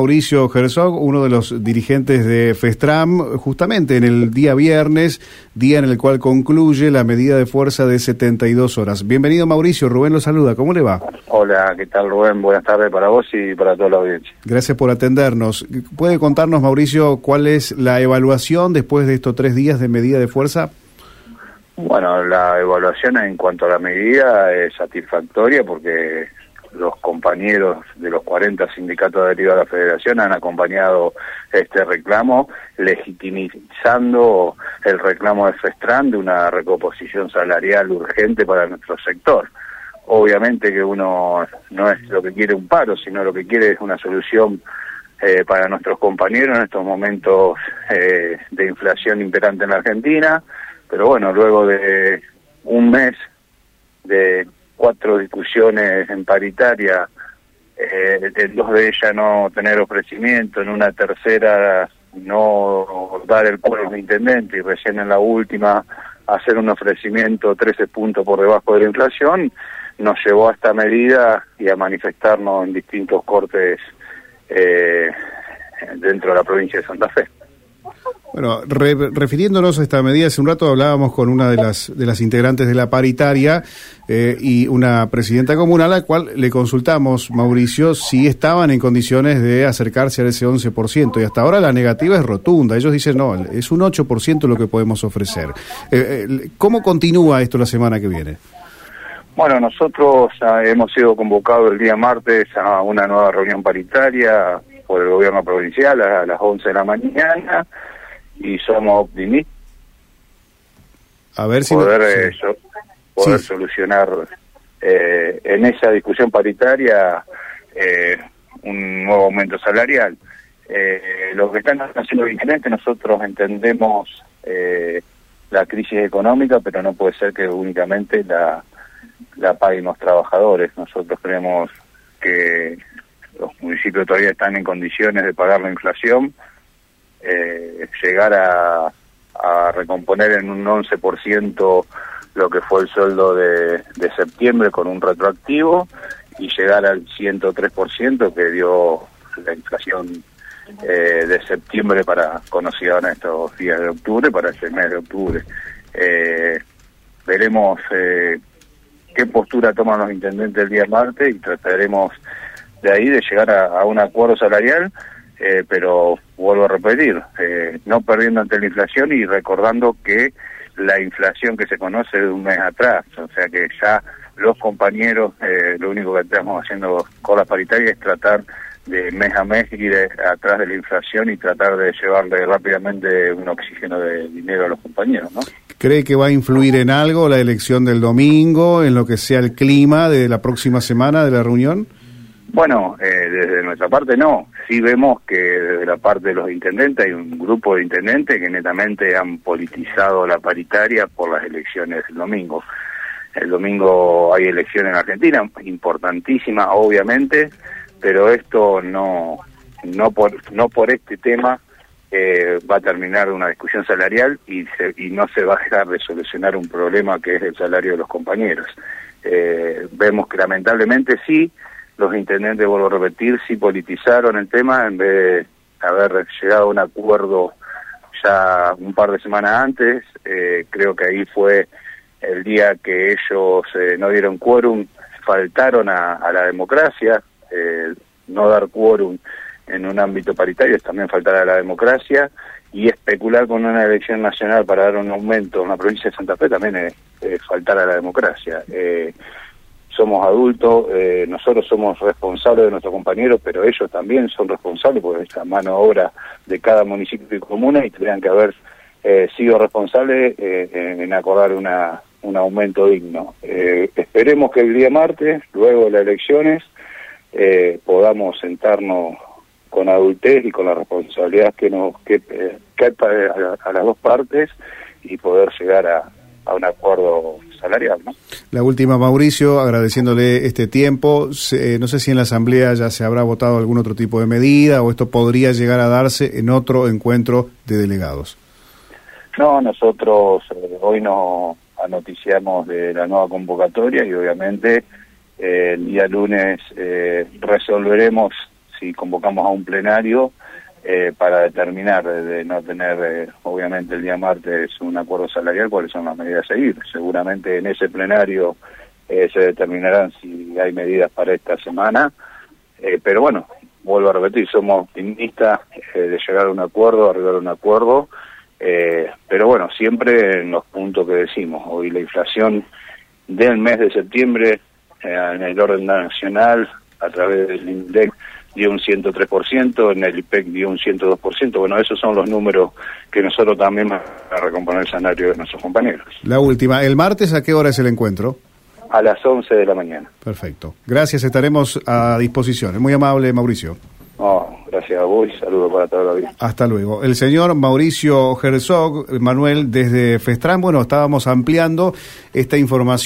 Mauricio Herzog, uno de los dirigentes de FESTRAM, justamente en el día viernes, día en el cual concluye la medida de fuerza de 72 horas. Bienvenido Mauricio, Rubén lo saluda, ¿cómo le va? Hola, ¿qué tal Rubén? Buenas tardes para vos y para toda la audiencia. Gracias por atendernos. ¿Puede contarnos Mauricio cuál es la evaluación después de estos tres días de medida de fuerza? Bueno, la evaluación en cuanto a la medida es satisfactoria porque los compañeros de los 40 sindicatos adheridos a la federación han acompañado este reclamo, legitimizando el reclamo de FESTRAN de una recomposición salarial urgente para nuestro sector. Obviamente que uno no es lo que quiere un paro, sino lo que quiere es una solución eh, para nuestros compañeros en estos momentos eh, de inflación imperante en la Argentina, pero bueno, luego de un mes de cuatro discusiones en paritaria, eh, en dos de ellas no tener ofrecimiento, en una tercera no dar el pueblo al intendente y recién en la última hacer un ofrecimiento 13 puntos por debajo de la inflación, nos llevó a esta medida y a manifestarnos en distintos cortes eh, dentro de la provincia de Santa Fe. Bueno, refiriéndonos a esta medida, hace un rato hablábamos con una de las, de las integrantes de la paritaria eh, y una presidenta comunal a la cual le consultamos, Mauricio, si estaban en condiciones de acercarse a ese 11%. Y hasta ahora la negativa es rotunda. Ellos dicen, no, es un 8% lo que podemos ofrecer. Eh, eh, ¿Cómo continúa esto la semana que viene? Bueno, nosotros hemos sido convocados el día martes a una nueva reunión paritaria por el gobierno provincial a las 11 de la mañana y somos optimistas. A ver si poder, eh, poder solucionar eh, en esa discusión paritaria eh, un nuevo aumento salarial. lo que están haciendo diferente, nosotros entendemos la crisis económica, pero no puede ser que únicamente la, la paguen los trabajadores. Nosotros creemos que los municipios todavía están en condiciones de pagar la inflación, eh, llegar a, recomponer en un 11% lo que fue el sueldo de, septiembre con un retroactivo y llegar al 103% que dio la inflación eh, de septiembre para conocida en estos días de octubre, para este mes de octubre. Eh, veremos qué postura toman los intendentes el día martes y trataremos de ahí de llegar a, un acuerdo salarial, eh, pero vuelvo a repetir, eh, no perdiendo ante la inflación y recordando que la inflación que se conoce de un mes atrás, o sea que ya los compañeros, eh, lo único que estamos haciendo con la paritaria es tratar de mes a mes ir atrás de la inflación y tratar de llevarle rápidamente un oxígeno de dinero a los compañeros, ¿no? ¿Cree que va a influir en algo la elección del domingo, en lo que sea el clima de la próxima semana de la reunión? Bueno, eh, desde nuestra parte no. Sí vemos que desde la parte de los intendentes hay un grupo de intendentes que netamente han politizado la paritaria por las elecciones del domingo. El domingo hay elecciones en Argentina, importantísima obviamente, pero esto no, no, por, no por este tema eh, va a terminar una discusión salarial y, y no se va a dejar de solucionar un problema que es el salario de los compañeros. Eh, vemos que lamentablemente sí, los intendentes, vuelvo a repetir, sí politizaron el tema en vez de haber llegado a un acuerdo ya un par de semanas antes. Eh, creo que ahí fue el día que ellos eh, no dieron quórum, faltaron a, la democracia. Eh, no dar quórum en un ámbito paritario es también faltar a la democracia y especular con una elección nacional para dar un aumento en la provincia de Santa Fe también es, es faltar a la democracia. Eh, somos adultos, eh, nosotros somos responsables de nuestros compañeros, pero ellos también son responsables porque es la mano obra de cada municipio y comuna y tendrían que haber eh, sido responsables eh, en acordar una, un aumento digno. esperemos que el día martes, luego de las elecciones, podamos sentarnos con adultez y con la responsabilidad que nos que, a, a, las dos partes y poder llegar a, a un acuerdo salarial. ¿no? La última, Mauricio, agradeciéndole este tiempo. no sé si en la Asamblea ya se habrá votado algún otro tipo de medida o esto podría llegar a darse en otro encuentro de delegados. No, nosotros eh, hoy nos anoticiamos de la nueva convocatoria y obviamente eh, el día lunes eh, resolveremos si convocamos a un plenario eh, para determinar de no tener, eh, obviamente el día martes, un acuerdo salarial, cuáles son las medidas a seguir. Seguramente en ese plenario eh, se determinarán si hay medidas para esta semana, pero bueno, vuelvo a repetir, somos optimistas de llegar a un acuerdo, arribar a un acuerdo, pero bueno, siempre en los puntos que decimos. Hoy la inflación del mes de septiembre en el orden nacional, a través del INDEC, dio un 103%, en el IPEC dio un 102%. Bueno, esos son los números que nosotros también vamos a recomponer el salario de nuestros compañeros. La última, ¿el martes a qué hora es el encuentro? A las 11 de la mañana. Perfecto. Gracias, estaremos a disposición. Es muy amable, Mauricio. gracias a vos y saludos para toda la vida. Hasta luego. El señor Mauricio Herzog, Manuel, desde Festrán, bueno, estábamos ampliando esta información.